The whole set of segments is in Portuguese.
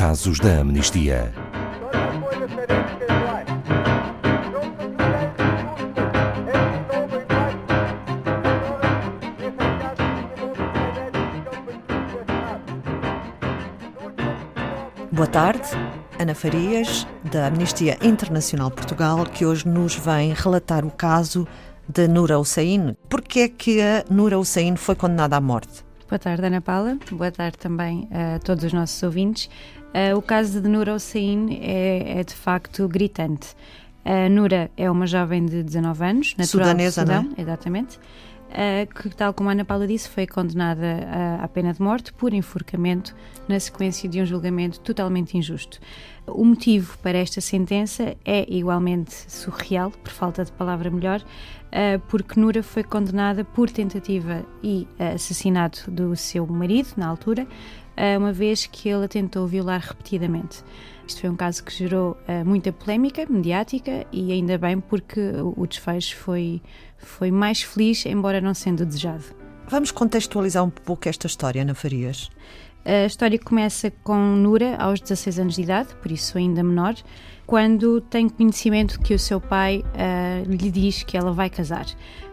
Casos da Amnistia. Boa tarde, Ana Farias, da Amnistia Internacional Portugal, que hoje nos vem relatar o caso de Nura Hussein. Porquê é que a Nura Hussein foi condenada à morte? Boa tarde, Ana Paula. Boa tarde também a todos os nossos ouvintes. Uh, o caso de Nura Hussein é, é, de facto gritante. A Nura é uma jovem de 19 anos, natural Sudanesa, Sudão, não é? exatamente, que, tal como a Ana Paula disse, foi condenada à pena de morte por enforcamento na sequência de um julgamento totalmente injusto. O motivo para esta sentença é igualmente surreal, por falta de palavra melhor, uh, porque Nura foi condenada por tentativa e assassinato do seu marido, na altura, uma vez que ele a tentou violar repetidamente. Isto foi um caso que gerou uh, muita polémica mediática e ainda bem porque o desfecho foi, foi mais feliz, embora não sendo desejado. Vamos contextualizar um pouco esta história, Ana Farias. A história começa com Nura aos 16 anos de idade, por isso ainda menor, quando tem conhecimento que o seu pai uh, lhe diz que ela vai casar,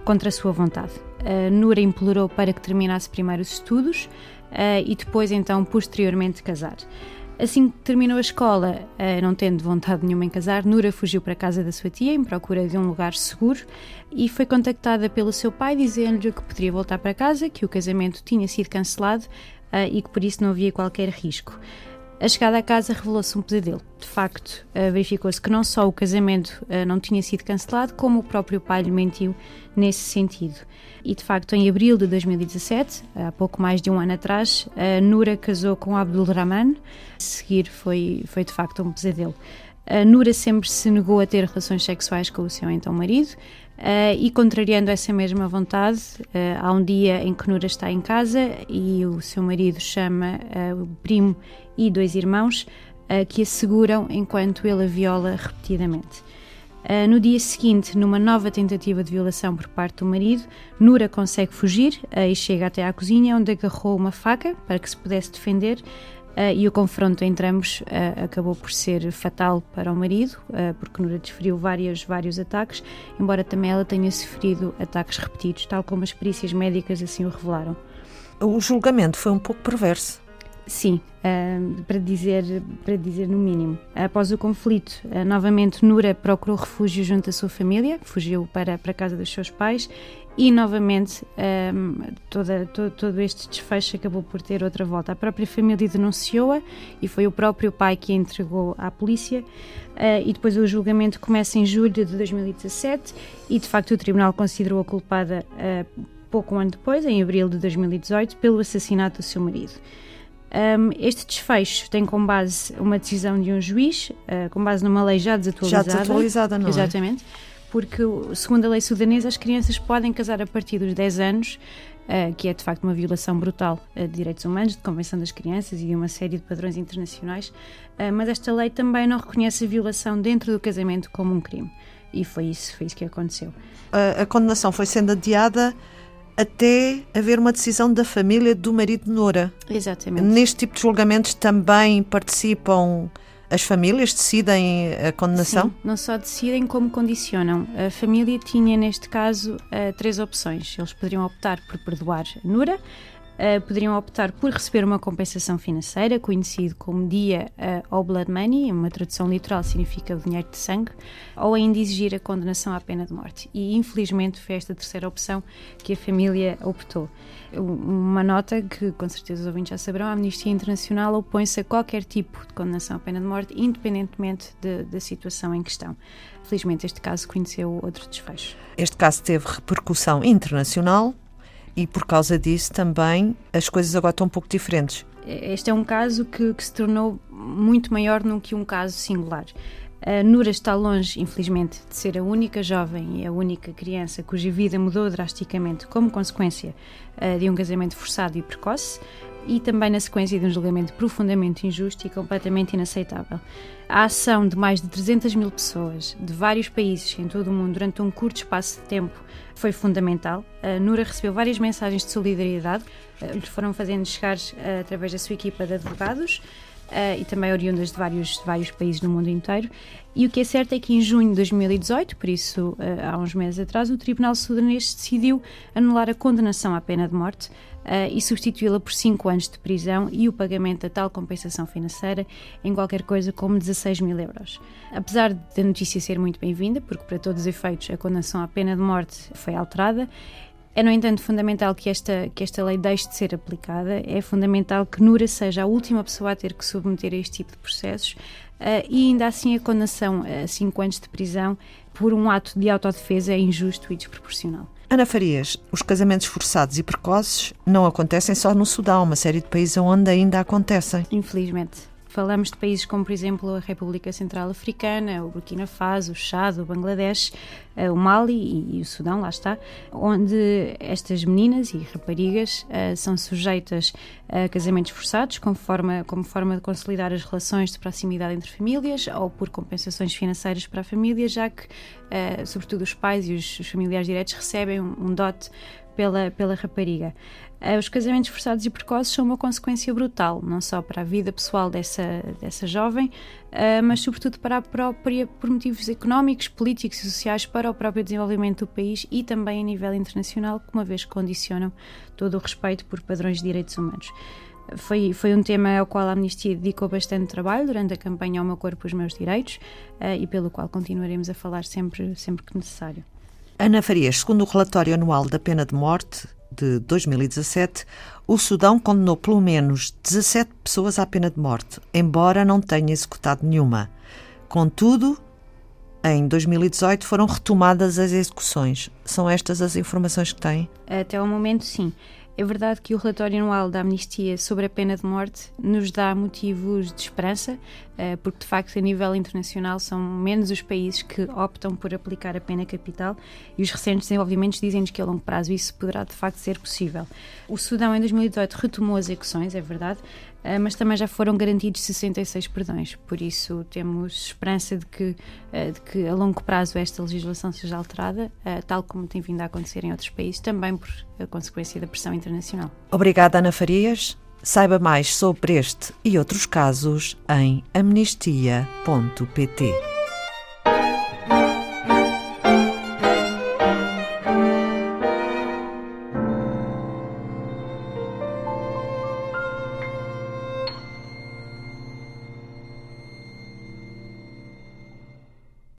contra a sua vontade. Uh, Nura implorou para que terminasse primeiro os estudos e depois, então, posteriormente, casar. Assim que terminou a escola, não tendo vontade nenhuma em casar, Nura fugiu para a casa da sua tia em procura de um lugar seguro e foi contactada pelo seu pai dizendo-lhe que poderia voltar para casa, que o casamento tinha sido cancelado e que por isso não havia qualquer risco. A chegada à casa revelou-se um pesadelo. De facto, verificou-se que não só o casamento não tinha sido cancelado, como o próprio pai lhe mentiu nesse sentido. E de facto, em abril de 2017, há pouco mais de um ano atrás, Nura casou com Abdul Rahman. Seguir foi, foi de facto um pesadelo. A Nura sempre se negou a ter relações sexuais com o seu então marido. Uh, e contrariando essa mesma vontade, uh, há um dia em que Nura está em casa e o seu marido chama uh, o primo e dois irmãos que a seguram enquanto ele a viola repetidamente. no dia seguinte, numa nova tentativa de violação por parte do marido, Nura consegue fugir e chega até à cozinha, onde agarrou uma faca para que se pudesse defender, e o confronto entre ambos uh, acabou por ser fatal para o marido, uh, porque Nura desferiu vários, vários ataques, embora também ela tenha sofrido ataques repetidos, tal como as perícias médicas assim o revelaram. O julgamento foi um pouco perverso. Sim, uh, para, dizer, para dizer no mínimo. Após o conflito, uh, novamente Nura procurou refúgio junto à sua família, fugiu para, para a casa dos seus pais e novamente um, toda, todo, todo, este desfecho acabou por ter outra volta. A própria família denunciou-a e foi o próprio pai que a entregou à polícia. Uh, e depois o julgamento começa em julho de 2017 e de facto o tribunal considerou-a culpada pouco um ano depois, em abril de 2018, pelo assassinato do seu marido. Um, este desfecho tem como base uma decisão de um juiz, uh, com base numa lei já desatualizada. Já desatualizada, não é? Exatamente. Porque, segundo a lei sudanesa, as crianças podem casar a partir dos 10 anos, uh, que é de facto uma violação brutal uh, de direitos humanos, de Convenção das Crianças e de uma série de padrões internacionais. mas esta lei também não reconhece a violação dentro do casamento como um crime. E foi isso, foi isso que aconteceu. a condenação foi sendo adiada até haver uma decisão da família do marido de Nora. Exatamente. Neste tipo de julgamentos também participam as famílias, decidem a condenação? Sim, não só decidem como condicionam. A família tinha, neste caso, eh, três opções. Eles poderiam optar por perdoar a Nura, uh, poderiam optar por receber uma compensação financeira, conhecido como dia uh, ou blood money, uma tradução literal significa dinheiro de sangue, ou ainda exigir a condenação à pena de morte. E infelizmente foi esta terceira opção que a família optou. Uma nota que com certeza os ouvintes já saberão: a Amnistia Internacional opõe-se a qualquer tipo de condenação à pena de morte, independentemente de, da situação em questão. Felizmente, este caso conheceu outro desfecho. Este caso teve repercussão internacional, e por causa disso também as coisas agora estão um pouco diferentes. Este é um caso que, que se tornou muito maior do que um caso singular. A Nura está longe, infelizmente, de ser a única jovem e a única criança cuja vida mudou drasticamente como consequência uh, de um casamento forçado e precoce e também na sequência de um julgamento profundamente injusto e completamente inaceitável. A ação de mais de 300 mil pessoas de vários países em todo o mundo durante um curto espaço de tempo foi fundamental. A Nura recebeu várias mensagens de solidariedade, eh, lhe foram fazendo chegar uh, através da sua equipa de advogados. Uh, e também oriundas de vários, de vários países no mundo inteiro. E o que é certo é que em junho de 2018, por isso uh, há uns meses atrás, o Tribunal Sudanês decidiu anular a condenação à pena de morte uh, e substituí-la por 5 anos de prisão e o pagamento da tal compensação financeira em qualquer coisa como 16 mil euros. Apesar da notícia ser muito bem-vinda, porque para todos os efeitos a condenação à pena de morte foi alterada, é, no entanto, fundamental que esta, que esta lei deixe de ser aplicada. É fundamental que Nura seja a última pessoa a ter que submeter a este tipo de processos uh, e, ainda assim, a condenação a cinco anos de prisão por um ato de autodefesa é injusto e desproporcional. Ana Farias, os casamentos forçados e precoces não acontecem só no Sudão, uma série de países onde ainda acontecem. Infelizmente. Falamos de países como, por exemplo, a República Central Africana, o Burkina Faso, o Chad, o Bangladesh, eh, o Mali e, o Sudão, lá está, onde estas meninas e raparigas uh, são sujeitas a casamentos forçados como forma, como forma de consolidar as relações de proximidade entre famílias ou por compensações financeiras para a família, já que, uh, sobretudo, os pais e os, familiares diretos recebem um dote pela, pela rapariga. Uh, os casamentos forçados e precoces são uma consequência brutal, não só para a vida pessoal dessa, dessa jovem, uh, mas sobretudo para a própria, por motivos económicos, políticos e sociais, para o próprio desenvolvimento do país e também a nível internacional, que uma vez condicionam todo o respeito por padrões de direitos humanos. Foi, foi um tema ao qual a Amnistia dedicou bastante trabalho durante a campanha Ao Meu Corpo, os Meus Direitos uh, e pelo qual continuaremos a falar sempre, sempre que necessário. Ana Farias, segundo o relatório anual da pena de morte de 2017, o Sudão condenou pelo menos 17 pessoas à pena de morte, embora não tenha executado nenhuma. Contudo, em 2018 foram retomadas as execuções. São estas as informações que têm? Até ao momento, sim. É verdade que o relatório anual da Amnistia sobre a pena de morte nos dá motivos de esperança, eh, porque de facto a nível internacional são menos os países que optam por aplicar a pena capital e os recentes desenvolvimentos dizem-nos que a longo prazo isso poderá de facto ser possível. O Sudão em 2018 retomou as execuções, é verdade, mas também já foram garantidos 66 perdões, por isso temos esperança de que, eh, de que a longo prazo esta legislação seja alterada, tal como tem vindo a acontecer em outros países, também por consequência da pressão internacional. Obrigada, Ana Farias. Saiba mais sobre este e outros casos em amnistia.pt.